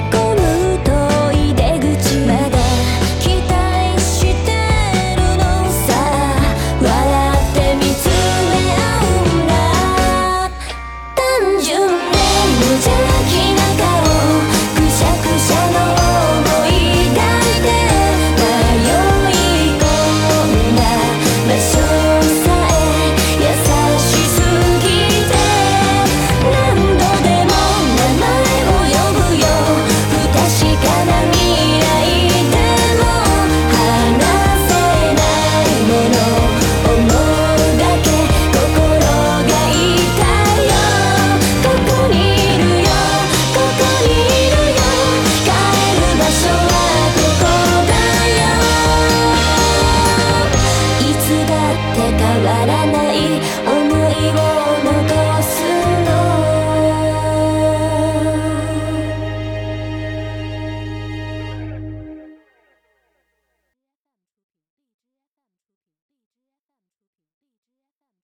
que らない